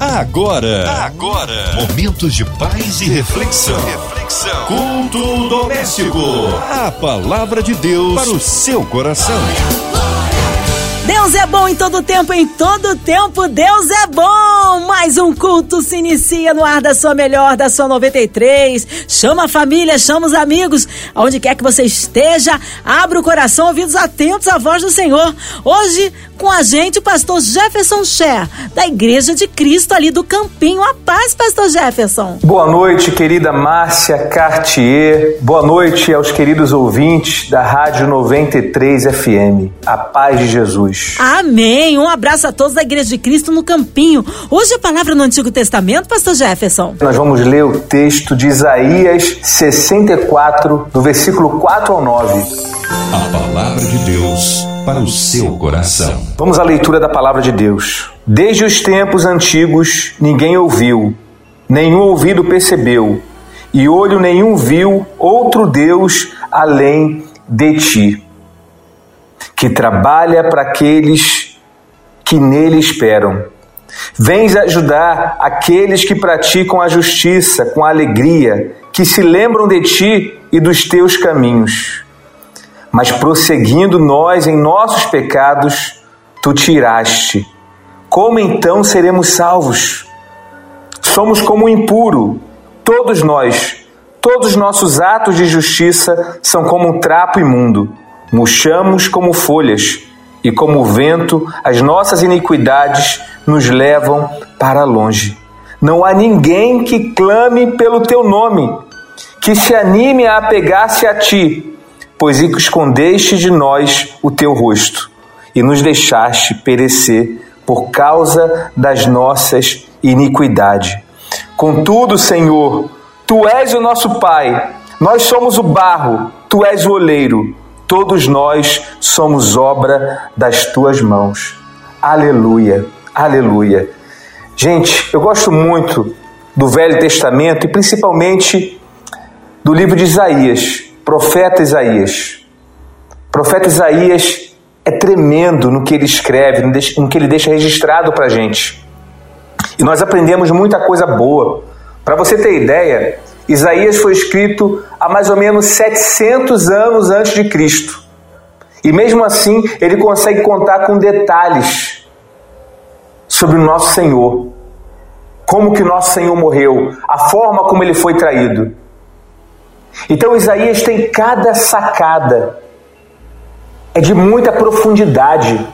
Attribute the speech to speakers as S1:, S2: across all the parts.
S1: Agora, agora, momentos de paz e reflexão. reflexão. Culto doméstico. A palavra de Deus para o seu coração.
S2: Deus é bom em todo tempo, em todo tempo Deus é bom. Mais um culto se inicia no ar da sua melhor, da sua 93. Chama a família, chama os amigos, aonde quer que você esteja, abra o coração, ouvidos atentos à voz do Senhor. Hoje com a gente o pastor Jefferson Cher, da Igreja de Cristo ali do Campinho. A paz, pastor Jefferson.
S3: Boa noite, querida Márcia Cartier. Boa noite aos queridos ouvintes da Rádio 93 FM. A paz de Jesus.
S2: Amém. Um abraço a todos da Igreja de Cristo no Campinho. Hoje a palavra no Antigo Testamento, pastor Jefferson.
S3: Nós vamos ler o texto de Isaías 64, do versículo 4 ao 9.
S1: A palavra de Deus para o seu coração.
S3: Vamos à leitura da palavra de Deus. Desde os tempos antigos ninguém ouviu, nenhum ouvido percebeu, e olho nenhum viu outro Deus além de ti, que trabalha para aqueles que nele esperam. Vens ajudar aqueles que praticam a justiça com alegria, que se lembram de ti e dos teus caminhos mas prosseguindo nós em nossos pecados, tu tiraste. Como então seremos salvos? Somos como o impuro, todos nós. Todos os nossos atos de justiça são como um trapo imundo. Murchamos como folhas, e como o vento, as nossas iniquidades nos levam para longe. Não há ninguém que clame pelo teu nome, que se anime a apegar-se a ti pois escondeste de nós o teu rosto e nos deixaste perecer por causa das nossas iniquidades. Contudo, Senhor, tu és o nosso Pai, nós somos o barro, tu és o oleiro, todos nós somos obra das tuas mãos. Aleluia, aleluia. Gente, eu gosto muito do Velho Testamento e principalmente do livro de Isaías Profeta Isaías. profeta Isaías é tremendo no que ele escreve, no que ele deixa registrado para a gente. E nós aprendemos muita coisa boa. Para você ter ideia, Isaías foi escrito há mais ou menos 700 anos antes de Cristo. E mesmo assim, ele consegue contar com detalhes sobre o nosso Senhor. Como que nosso Senhor morreu, a forma como ele foi traído. Então Isaías tem cada sacada, é de muita profundidade.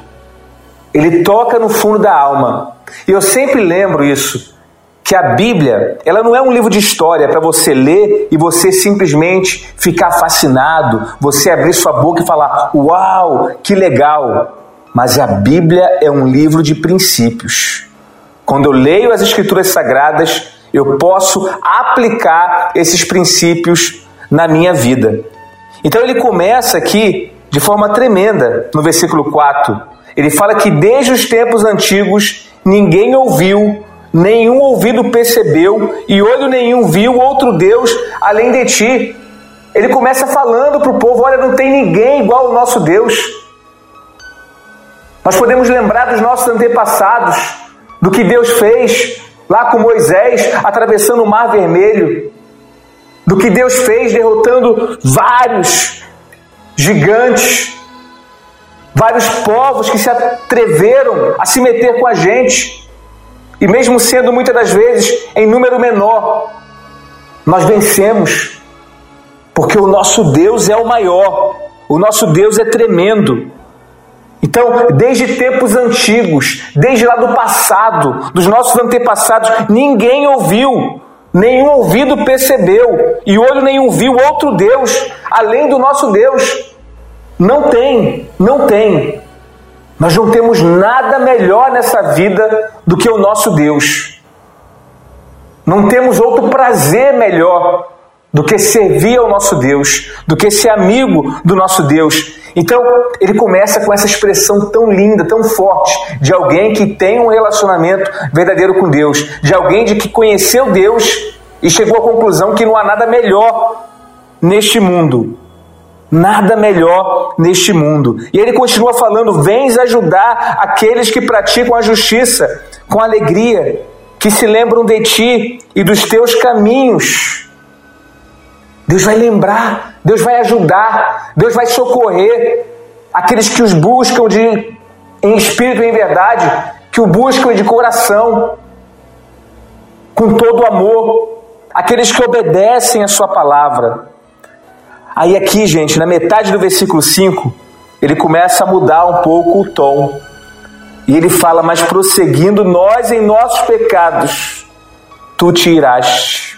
S3: Ele toca no fundo da alma. E eu sempre lembro isso, que a Bíblia, ela não é um livro de história para você ler e você simplesmente ficar fascinado, você abrir sua boca e falar: "Uau, que legal". Mas a Bíblia é um livro de princípios. Quando eu leio as escrituras sagradas, eu posso aplicar esses princípios na minha vida. Então ele começa aqui de forma tremenda no versículo 4. Ele fala que desde os tempos antigos ninguém ouviu, nenhum ouvido percebeu e olho nenhum viu outro Deus além de ti. Ele começa falando para o povo: olha, não tem ninguém igual ao nosso Deus. Nós podemos lembrar dos nossos antepassados, do que Deus fez lá com Moisés atravessando o Mar Vermelho, do que Deus fez derrotando vários gigantes, vários povos que se atreveram a se meter com a gente, e mesmo sendo muitas das vezes em número menor, nós vencemos, porque o nosso Deus é o maior, o nosso Deus é tremendo. Então, desde tempos antigos, desde lá do passado, dos nossos antepassados, ninguém ouviu nenhum ouvido percebeu e olho nenhum viu outro Deus além do nosso Deus. Não tem, não tem. Nós não temos nada melhor nessa vida do que o nosso Deus. Não temos outro prazer melhor do que servir ao nosso Deus, do que ser amigo do nosso Deus. Então, ele começa com essa expressão tão linda, tão forte, de alguém que tem um relacionamento verdadeiro com Deus, de alguém de que conheceu Deus e chegou à conclusão que não há nada melhor neste mundo. Nada melhor neste mundo. E ele continua falando: Vens ajudar aqueles que praticam a justiça com alegria, que se lembram de ti e dos teus caminhos. Deus vai lembrar, Deus vai ajudar, Deus vai socorrer aqueles que os buscam de, em espírito e em verdade, que o buscam de coração, com todo amor, aqueles que obedecem a Sua palavra. Aí, aqui, gente, na metade do versículo 5, ele começa a mudar um pouco o tom. E ele fala: Mas prosseguindo nós em nossos pecados, tu te irás.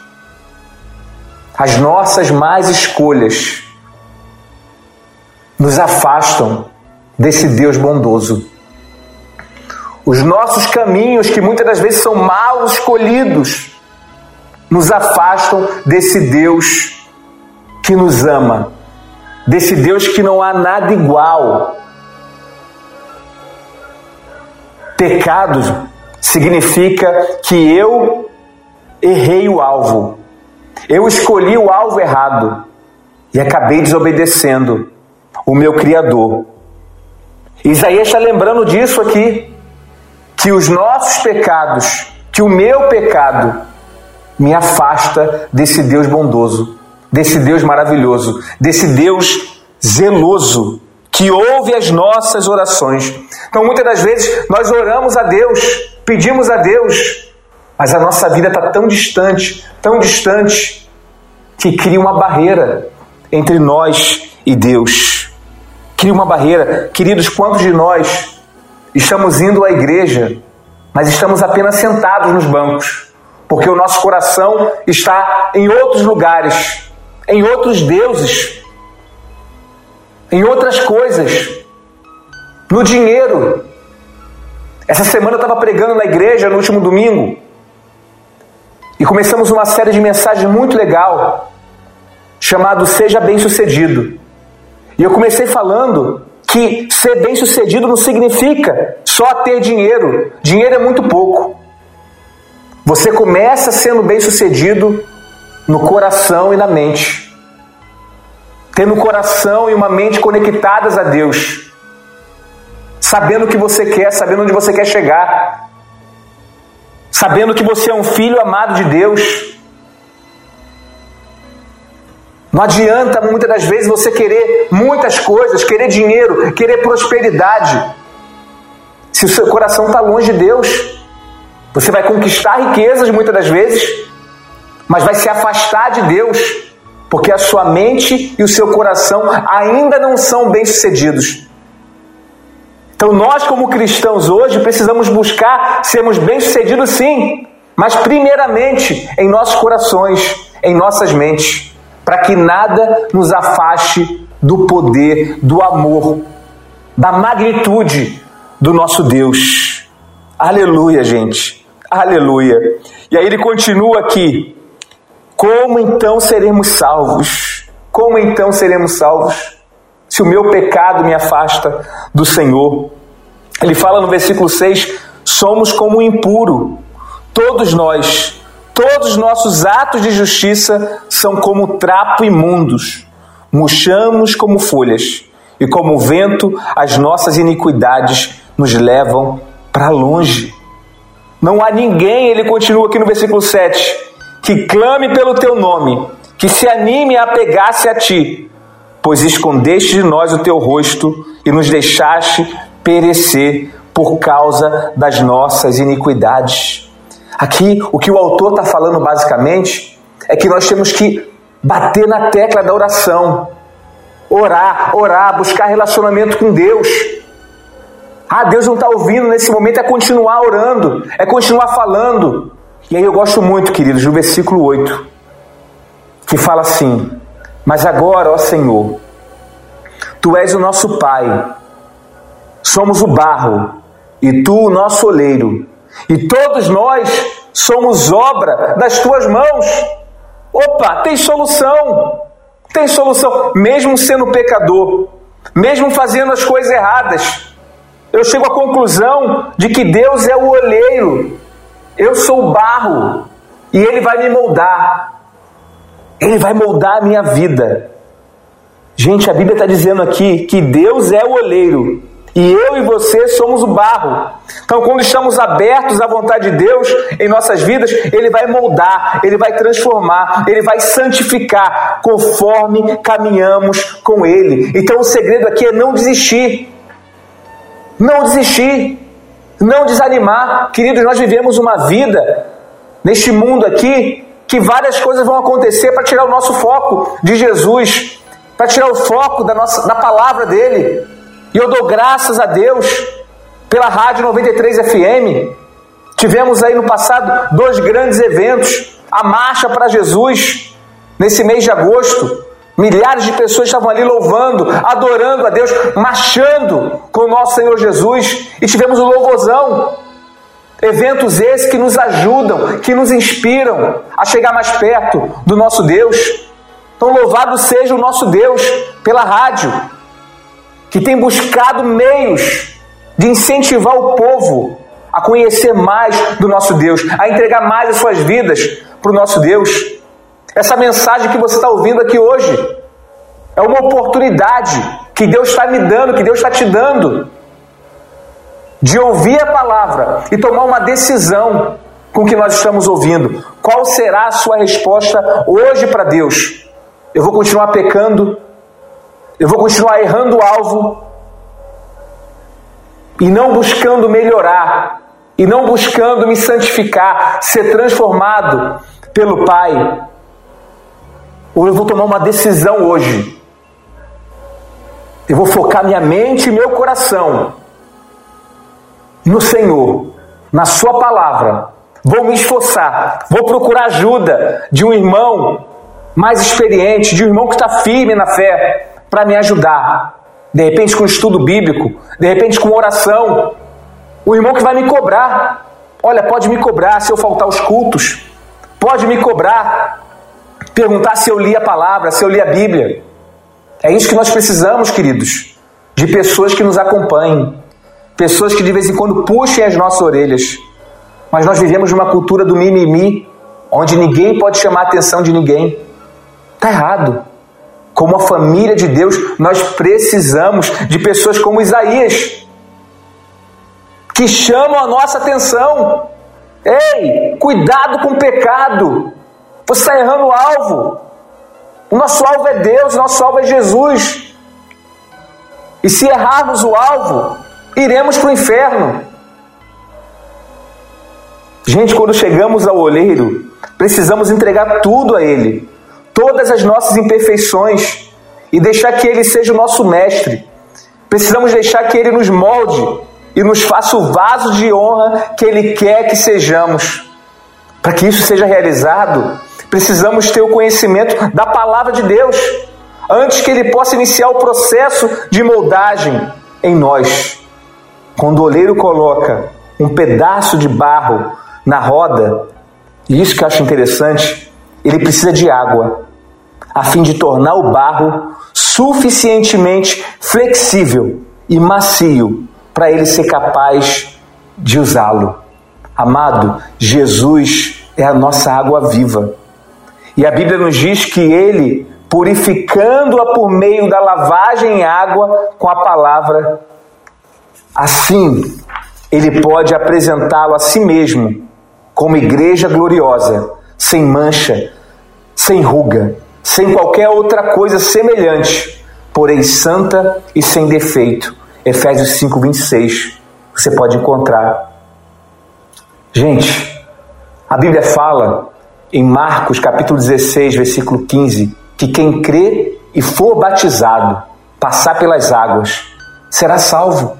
S3: As nossas más escolhas nos afastam desse Deus bondoso. Os nossos caminhos, que muitas das vezes são mal escolhidos, nos afastam desse Deus que nos ama, desse Deus que não há nada igual. Pecado significa que eu errei o alvo, eu escolhi o alvo errado e acabei desobedecendo o meu Criador. Isaías está lembrando disso aqui, que os nossos pecados, que o meu pecado, me afasta desse Deus bondoso, desse Deus maravilhoso, desse Deus zeloso, que ouve as nossas orações. Então, muitas das vezes, nós oramos a Deus, pedimos a Deus, mas a nossa vida está tão distante, tão distante, que cria uma barreira entre nós e Deus cria uma barreira. Queridos, quantos de nós estamos indo à igreja, mas estamos apenas sentados nos bancos, porque o nosso coração está em outros lugares, em outros deuses, em outras coisas, no dinheiro. Essa semana eu estava pregando na igreja no último domingo e começamos uma série de mensagens muito legal chamado Seja Bem Sucedido. E eu comecei falando que ser bem sucedido não significa só ter dinheiro. Dinheiro é muito pouco. Você começa sendo bem sucedido no coração e na mente. Tendo o coração e uma mente conectadas a Deus. Sabendo o que você quer, sabendo onde você quer chegar. Sabendo que você é um filho amado de Deus Não adianta muitas das vezes você querer muitas coisas, querer dinheiro, querer prosperidade. Se o seu coração está longe de Deus, você vai conquistar riquezas muitas das vezes, mas vai se afastar de Deus, porque a sua mente e o seu coração ainda não são bem-sucedidos. Então, nós, como cristãos hoje, precisamos buscar sermos bem-sucedidos, sim, mas primeiramente em nossos corações, em nossas mentes para que nada nos afaste do poder, do amor, da magnitude do nosso Deus. Aleluia, gente. Aleluia. E aí ele continua aqui. Como então seremos salvos? Como então seremos salvos? Se o meu pecado me afasta do Senhor. Ele fala no versículo 6: somos como impuro, todos nós Todos os nossos atos de justiça são como trapo imundos, murchamos como folhas, e como o vento, as nossas iniquidades nos levam para longe. Não há ninguém, ele continua aqui no versículo 7, que clame pelo teu nome, que se anime a pegar-se a ti, pois escondeste de nós o teu rosto e nos deixaste perecer por causa das nossas iniquidades. Aqui, o que o autor está falando basicamente é que nós temos que bater na tecla da oração, orar, orar, buscar relacionamento com Deus. Ah, Deus não está ouvindo nesse momento, é continuar orando, é continuar falando. E aí eu gosto muito, queridos, do versículo 8, que fala assim: Mas agora, ó Senhor, Tu és o nosso Pai, somos o barro, e Tu o nosso oleiro e todos nós somos obra das tuas mãos. Opa, tem solução. Tem solução, mesmo sendo pecador, mesmo fazendo as coisas erradas. Eu chego à conclusão de que Deus é o olheiro, eu sou o barro e Ele vai me moldar. Ele vai moldar a minha vida. Gente, a Bíblia está dizendo aqui que Deus é o olheiro E eu e você somos o barro. Então, quando estamos abertos à vontade de Deus em nossas vidas, Ele vai moldar, Ele vai transformar, Ele vai santificar conforme caminhamos com Ele. Então, o segredo aqui é não desistir. Não desistir. Não desanimar. Queridos, nós vivemos uma vida neste mundo aqui que várias coisas vão acontecer para tirar o nosso foco de Jesus, para tirar o foco da, nossa, da palavra dele. E eu dou graças a Deus pela Rádio 93 FM. Tivemos aí no passado dois grandes eventos: a Marcha para Jesus, nesse mês de agosto. Milhares de pessoas estavam ali louvando, adorando a Deus, marchando com o nosso Senhor Jesus. E tivemos o louvorzão. Eventos esses que nos ajudam, que nos inspiram a chegar mais perto do nosso Deus. Então, louvado seja o nosso Deus pela rádio, que tem buscado meios de incentivar o povo a conhecer mais do nosso Deus, a entregar mais as suas vidas para o nosso Deus. Essa mensagem que você está ouvindo aqui hoje é uma oportunidade que Deus está me dando, que Deus está te dando, de ouvir a palavra e tomar uma decisão com o que nós estamos ouvindo. Qual será a sua resposta hoje para Deus? Eu vou continuar pecando? Eu vou continuar errando o alvo e não buscando melhorar, e não buscando me santificar, ser transformado pelo Pai. Ou eu vou tomar uma decisão hoje. Eu vou focar minha mente e meu coração no Senhor, na Sua palavra. Vou me esforçar, vou procurar ajuda de um irmão mais experiente, de um irmão que está firme na fé, para me ajudar. De repente com estudo bíblico, de repente com oração. O irmão que vai me cobrar. Olha, pode me cobrar se eu faltar os cultos. Pode me cobrar. Perguntar se eu li a palavra, se eu li a Bíblia. É isso que nós precisamos, queridos. De pessoas que nos acompanhem. Pessoas que de vez em quando puxem as nossas orelhas. Mas nós vivemos numa cultura do mimimi, onde ninguém pode chamar a atenção de ninguém. Está errado. Como a família de Deus, nós precisamos de pessoas como Isaías, que chamam a nossa atenção. Ei, cuidado com o pecado. Você está errando o alvo. O nosso alvo é Deus, o nosso alvo é Jesus. E se errarmos o alvo, iremos para o inferno. Gente, quando chegamos ao olheiro, precisamos entregar tudo a Ele todas as nossas imperfeições e deixar que Ele seja o nosso mestre. Precisamos deixar que Ele nos molde e nos faça o vaso de honra que Ele quer que sejamos. Para que isso seja realizado, precisamos ter o conhecimento da palavra de Deus antes que Ele possa iniciar o processo de moldagem em nós. Quando o oleiro coloca um pedaço de barro na roda, e isso que eu acho interessante, ele precisa de água a fim de tornar o barro suficientemente flexível e macio para ele ser capaz de usá-lo. Amado, Jesus é a nossa água viva. E a Bíblia nos diz que ele, purificando-a por meio da lavagem em água com a palavra, assim ele pode apresentá-lo a si mesmo como igreja gloriosa, sem mancha, sem ruga sem qualquer outra coisa semelhante, porém santa e sem defeito. Efésios 5, 26. Você pode encontrar. Gente, a Bíblia fala em Marcos capítulo 16, versículo 15, que quem crê e for batizado, passar pelas águas, será salvo.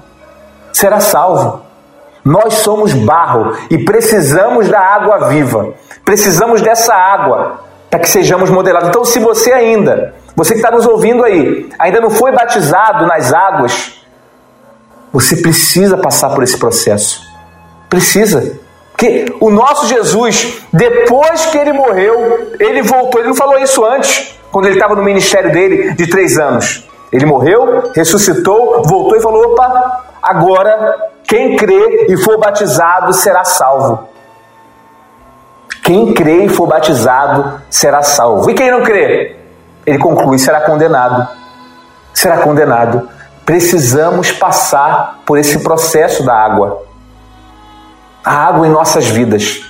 S3: Será salvo. Nós somos barro e precisamos da água viva. Precisamos dessa água para que sejamos modelados. Então, se você ainda, você que está nos ouvindo aí, ainda não foi batizado nas águas, você precisa passar por esse processo. Precisa. Porque o nosso Jesus, depois que ele morreu, ele voltou. Ele não falou isso antes, quando ele estava no ministério dele de três anos. Ele morreu, ressuscitou, voltou e falou: opa, agora quem crê e for batizado será salvo. Quem crê e for batizado será salvo. E quem não crê? Ele conclui: será condenado. Será condenado. precisamos passar por esse processo da água. A água em nossas vidas.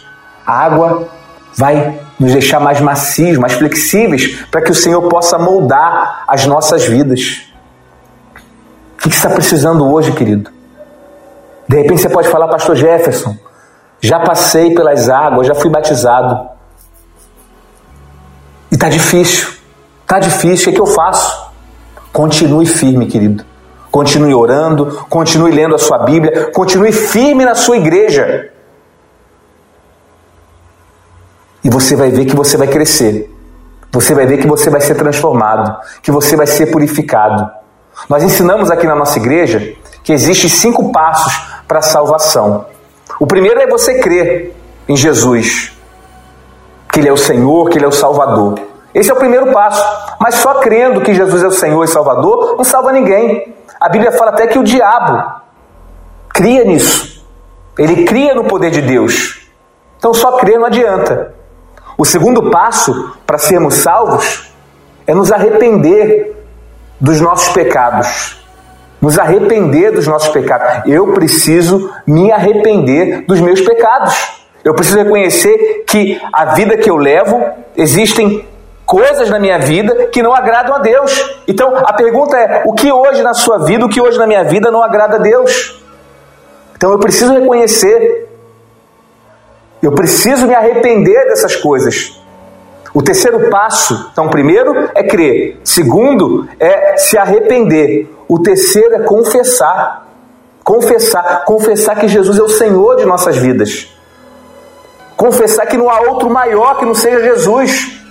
S3: A água vai nos deixar mais macios, mais flexíveis, para que o Senhor possa moldar as nossas vidas. O que está precisando hoje, querido? De repente você pode falar, Pastor Jefferson, já passei pelas águas, já fui batizado. E está difícil, está difícil, o é que eu faço? Continue firme, querido. Continue orando, continue lendo a sua Bíblia, continue firme na sua igreja. E você vai ver que você vai crescer. Você vai ver que você vai ser transformado, que você vai ser purificado. Nós ensinamos aqui na nossa igreja que existem cinco passos para a salvação. O primeiro é você crer em Jesus, que Ele é o Senhor, que Ele é o Salvador. Esse é o primeiro passo. Mas só crendo que Jesus é o Senhor e Salvador não salva ninguém. A Bíblia fala até que o diabo cria nisso. Ele cria no poder de Deus. Então só crer não adianta. O segundo passo para sermos salvos é nos arrepender dos nossos pecados. Nos arrepender dos nossos pecados. Eu preciso me arrepender dos meus pecados. Eu preciso reconhecer que a vida que eu levo, existem coisas na minha vida que não agradam a Deus. Então a pergunta é: o que hoje na sua vida, o que hoje na minha vida não agrada a Deus? Então eu preciso reconhecer. Eu preciso me arrepender dessas coisas. O terceiro passo, então, primeiro é crer, segundo é se arrepender, o terceiro é confessar. Confessar, confessar que Jesus é o Senhor de nossas vidas. Confessar que não há outro maior que não seja Jesus.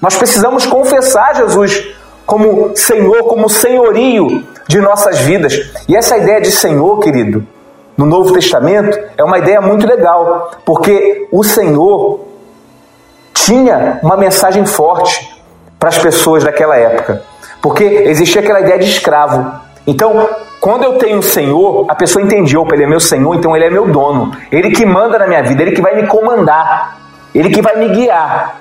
S3: Nós precisamos confessar Jesus como Senhor, como senhorio de nossas vidas. E essa ideia de Senhor, querido, no Novo Testamento, é uma ideia muito legal, porque o Senhor tinha uma mensagem forte para as pessoas daquela época, porque existia aquela ideia de escravo. Então, quando eu tenho um Senhor, a pessoa entendia, opa, ele é meu Senhor, então ele é meu dono. Ele que manda na minha vida, ele que vai me comandar, ele que vai me guiar.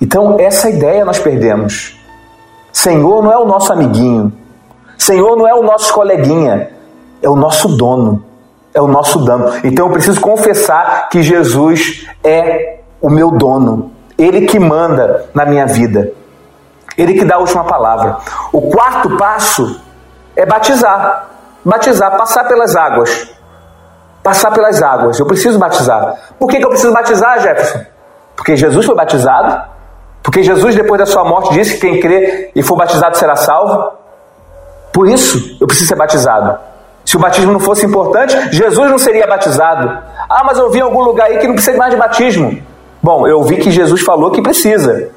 S3: Então, essa ideia nós perdemos. Senhor não é o nosso amiguinho. Senhor não é o nosso coleguinha. É o nosso dono. É o nosso dono. Então eu preciso confessar que Jesus é o meu dono. Ele que manda na minha vida. Ele que dá a última palavra. O quarto passo é batizar. Batizar, passar pelas águas. Passar pelas águas. Eu preciso batizar. Por que, que eu preciso batizar, Jefferson? Porque Jesus foi batizado porque Jesus, depois da sua morte, disse que quem crê e for batizado será salvo. Por isso, eu preciso ser batizado. Se o batismo não fosse importante, Jesus não seria batizado. Ah, mas eu vi em algum lugar aí que não precisa mais de batismo. Bom, eu vi que Jesus falou que precisa.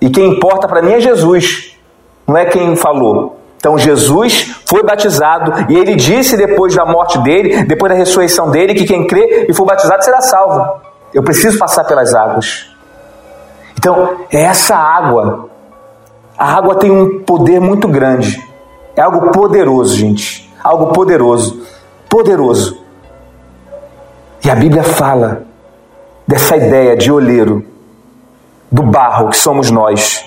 S3: E quem importa para mim é Jesus, não é quem falou. Então Jesus foi batizado e ele disse depois da morte dele, depois da ressurreição dele, que quem crê e for batizado será salvo. Eu preciso passar pelas águas. Então, é essa água. A água tem um poder muito grande. É algo poderoso, gente. Algo poderoso. Poderoso. E a Bíblia fala dessa ideia de olheiro, do barro que somos nós.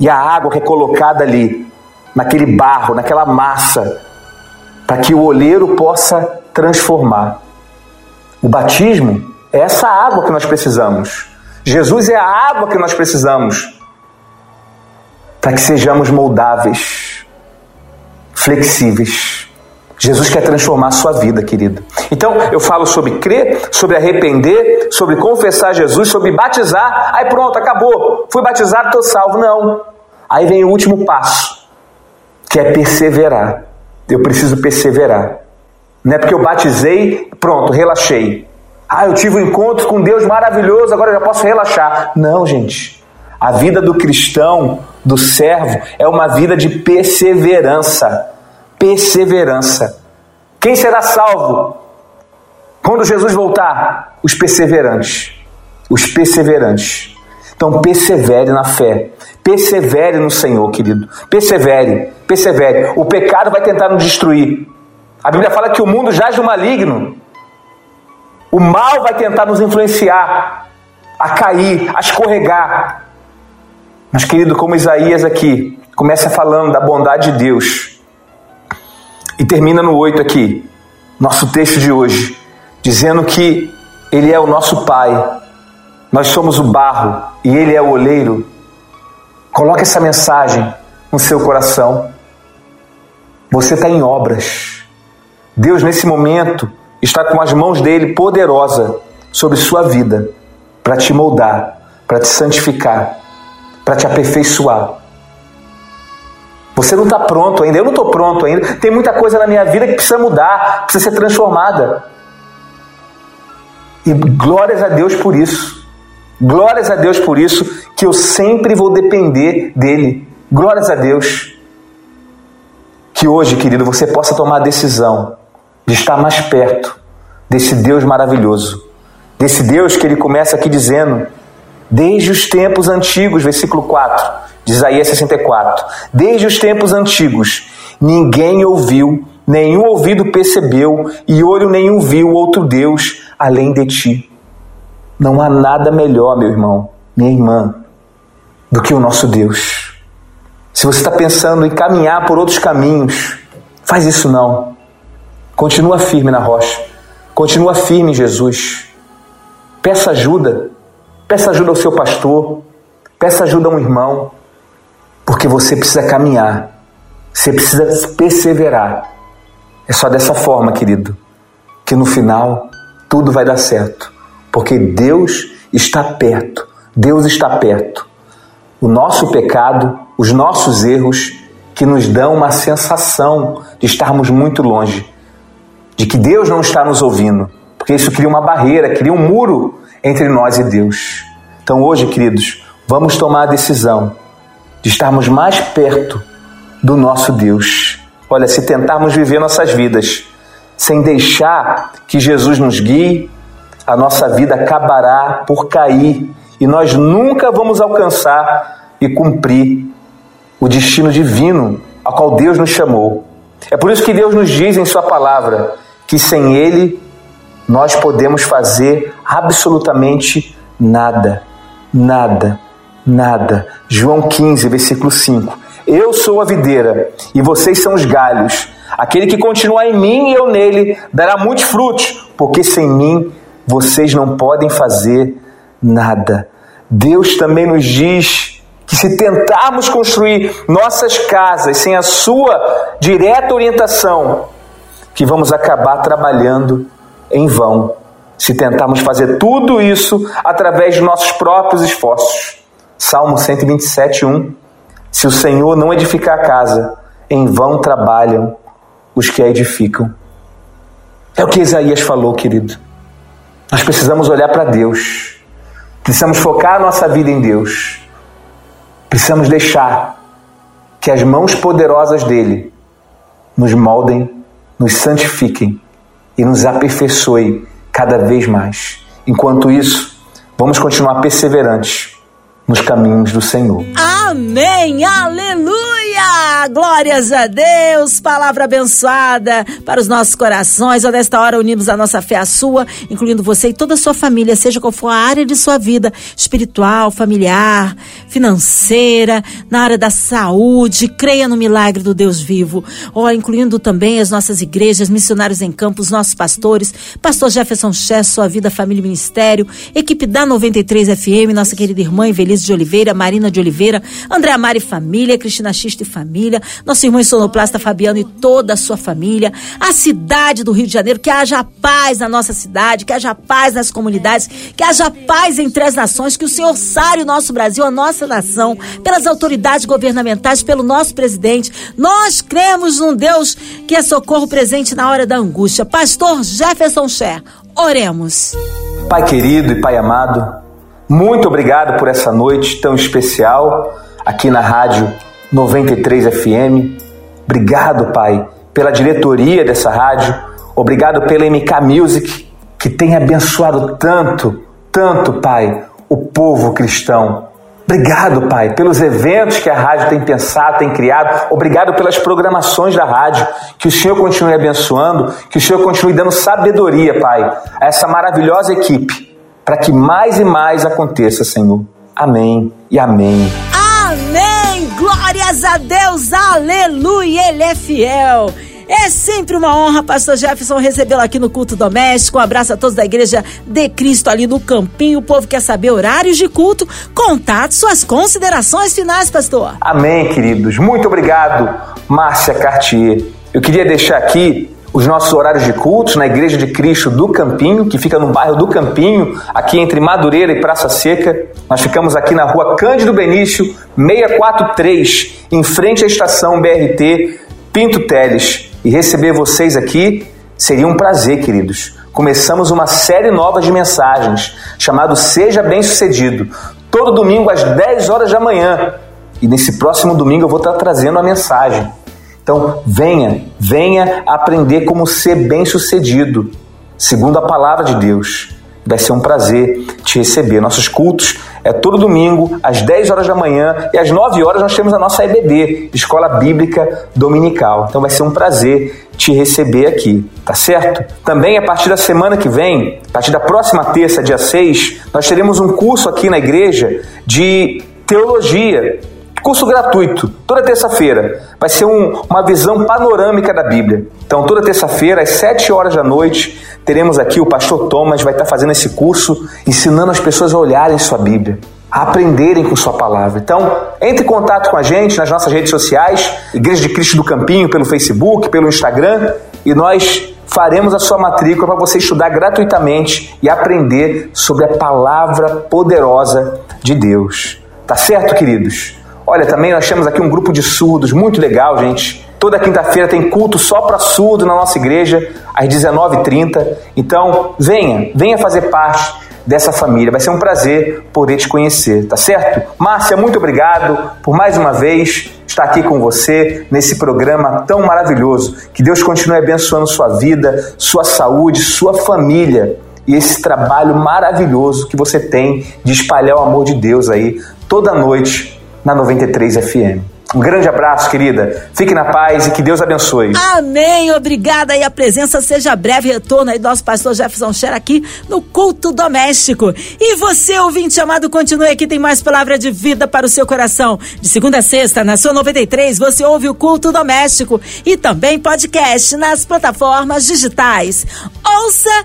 S3: E a água que é colocada ali, naquele barro, naquela massa, para que o olheiro possa transformar. O batismo é essa água que nós precisamos. Jesus é a água que nós precisamos para que sejamos moldáveis, flexíveis. Jesus quer transformar a sua vida, querido. Então, eu falo sobre crer, sobre arrepender, sobre confessar Jesus, sobre batizar. Aí pronto, acabou. Fui batizado, estou salvo. Não. Aí vem o último passo, que é perseverar. Eu preciso perseverar. Não é porque eu batizei, pronto, relaxei. Ah, eu tive um encontro com Deus maravilhoso, agora eu já posso relaxar. Não, gente. A vida do cristão, do servo, é uma vida de perseverança. Perseverança. Quem será salvo quando Jesus voltar? Os perseverantes. Os perseverantes. Então, persevere na fé. Persevere no Senhor, querido. Persevere, persevere. O pecado vai tentar nos destruir. A Bíblia fala que o mundo jaz no maligno. O mal vai tentar nos influenciar a cair, a escorregar. Mas, querido, como Isaías aqui começa falando da bondade de Deus, E termina no 8 aqui, nosso texto de hoje, dizendo que Ele é o nosso Pai, nós somos o barro e Ele é o oleiro. Coloque essa mensagem no seu coração. Você está em obras. Deus, nesse momento, está com as mãos dele poderosa sobre sua vida para te moldar, para te santificar, para te aperfeiçoar. Você não está pronto ainda, eu não estou pronto ainda. Tem muita coisa na minha vida que precisa mudar, precisa ser transformada. E glórias a Deus por isso. Glórias a Deus por isso, que eu sempre vou depender dele. Glórias a Deus. Que hoje, querido, você possa tomar a decisão de estar mais perto desse Deus maravilhoso. Desse Deus que ele começa aqui dizendo, desde os tempos antigos, versículo 4 de Isaías 64. Desde os tempos antigos, ninguém ouviu, nenhum ouvido percebeu, e olho nenhum viu outro Deus além de ti. Não há nada melhor, meu irmão, minha irmã, do que o nosso Deus. Se você está pensando em caminhar por outros caminhos, faz isso não. Continua firme na rocha. Continua firme em Jesus. Peça ajuda. Peça ajuda ao seu pastor. Peça ajuda a um irmão. Porque você precisa caminhar. Você precisa perseverar. É só dessa forma, querido, que no final tudo vai dar certo. Porque Deus está perto. Deus está perto. O nosso pecado, os nossos erros, que nos dão uma sensação de estarmos muito longe, de que Deus não está nos ouvindo, porque isso cria uma barreira, cria um muro entre nós e Deus. Então hoje, queridos, vamos tomar a decisão de estarmos mais perto do nosso Deus. Olha, se tentarmos viver nossas vidas sem deixar que Jesus nos guie, a nossa vida acabará por cair e nós nunca vamos alcançar e cumprir o destino divino a qual Deus nos chamou. É por isso que Deus nos diz em Sua palavra que sem Ele nós podemos fazer absolutamente nada, nada nada. João 15, versículo 5. Eu sou a videira e vocês são os galhos. Aquele que continuar em mim e eu nele dará muitos frutos, porque sem mim vocês não podem fazer nada. Deus também nos diz que se tentarmos construir nossas casas sem a sua direta orientação, que vamos acabar trabalhando em vão. Se tentarmos fazer tudo isso através de nossos próprios esforços. Salmo 127, 1. Se o Senhor não edificar a casa, em vão trabalham os que a edificam. É o que Isaías falou, querido. Nós precisamos olhar para Deus. Precisamos focar a nossa vida em Deus. Precisamos deixar que as mãos poderosas dele nos moldem, nos santifiquem e nos aperfeiçoem cada vez mais. Enquanto isso, vamos continuar perseverantes nos caminhos do Senhor.
S2: Amém! Aleluia! Glórias a Deus! Palavra abençoada para os nossos corações. Ó, nesta hora unimos a nossa fé à sua, incluindo você e toda a sua família, seja qual for a área de sua vida, espiritual, familiar, financeira, na área da saúde. Creia no milagre do Deus vivo. Ó, incluindo também as nossas igrejas, missionários em campo, os nossos pastores, pastor Jefferson Chess, sua vida, família e ministério, equipe da 93 FM, nossa querida irmã Evelise de Oliveira, Marina de Oliveira, André Amari Família, Cristina Xista e Família, nosso irmão sonoplasta Fabiano e toda a sua família, a cidade do Rio de Janeiro, que haja paz na nossa cidade, que haja paz nas comunidades, que haja paz entre as nações, que o Senhor sare o nosso Brasil, a nossa nação, pelas autoridades governamentais, pelo nosso presidente. Nós cremos num Deus que é socorro presente na hora da angústia. Pastor Jefferson Cher, oremos.
S3: Pai querido e Pai amado, muito obrigado por essa noite tão especial aqui na Rádio 93 FM. Obrigado, Pai, pela diretoria dessa rádio. Obrigado pela MK Music, que tem abençoado tanto, tanto, Pai, o povo cristão. Obrigado, Pai, pelos eventos que a rádio tem pensado, tem criado. Obrigado pelas programações da rádio. Que o Senhor continue abençoando, que o Senhor continue dando sabedoria, Pai, a essa maravilhosa equipe para que mais e mais aconteça, Senhor. Amém e amém.
S2: Glórias a Deus! Aleluia! Ele é fiel. É sempre uma honra, pastor Jefferson, recebê-lo aqui no culto doméstico. Um abraço a todos da igreja de Cristo ali no campinho. O povo quer saber horários de culto, contato, suas considerações finais, pastor.
S3: Amém, queridos. Muito obrigado, Márcia Cartier. Eu queria deixar aqui os nossos horários de cultos na Igreja de Cristo do Campinho, que fica no bairro do Campinho, aqui entre Madureira e Praça Seca. Nós ficamos aqui na rua Cândido Benício, 643, em frente à estação BRT Pinto Teles. E receber vocês aqui seria um prazer, queridos. Começamos uma série nova de mensagens, chamado Seja Bem Sucedido, todo domingo às 10 horas da manhã. E nesse próximo domingo eu vou estar trazendo a mensagem. Então, venha, venha aprender como ser bem-sucedido, segundo a palavra de Deus. Vai ser um prazer te receber. Nossos cultos é todo domingo, às 10 horas da manhã e às 9 horas nós temos a nossa EBD, Escola Bíblica Dominical. Então vai ser um prazer te receber aqui, tá certo? Também a partir da semana que vem, a partir da próxima terça, dia 6, nós teremos um curso aqui na igreja de teologia Curso gratuito, toda terça-feira. Vai ser um, uma visão panorâmica da Bíblia. Então, toda terça-feira, às 7 horas da noite, teremos aqui o pastor Thomas, vai estar fazendo esse curso, ensinando as pessoas a olharem sua Bíblia, aprenderem com sua palavra. Então, entre em contato com a gente nas nossas redes sociais, Igreja de Cristo do Campinho, pelo Facebook, pelo Instagram, e nós faremos a sua matrícula para você estudar gratuitamente e aprender sobre a palavra poderosa de Deus. Tá certo, queridos? Olha, também nós temos aqui um grupo de surdos muito legal, gente. Toda quinta-feira tem culto só para surdo na nossa igreja, às 19h30. Então, venha, venha fazer parte dessa família. Vai ser um prazer poder te conhecer, tá certo? Márcia, muito obrigado por mais uma vez estar aqui com você nesse programa tão maravilhoso. Que Deus continue abençoando sua vida, sua saúde, sua família e esse trabalho maravilhoso que você tem de espalhar o amor de Deus aí toda noite na 93 FM. Um grande abraço, querida. Fique na paz e que Deus abençoe.
S2: Amém. Obrigada e a presença seja breve retorno aí do nosso pastor Jefferson Scher aqui no culto doméstico. E você, ouvinte amado, continue aqui, tem mais palavra de vida para o seu coração. De segunda a sexta, na sua 93, você ouve o culto doméstico e também podcast nas plataformas digitais. Ouça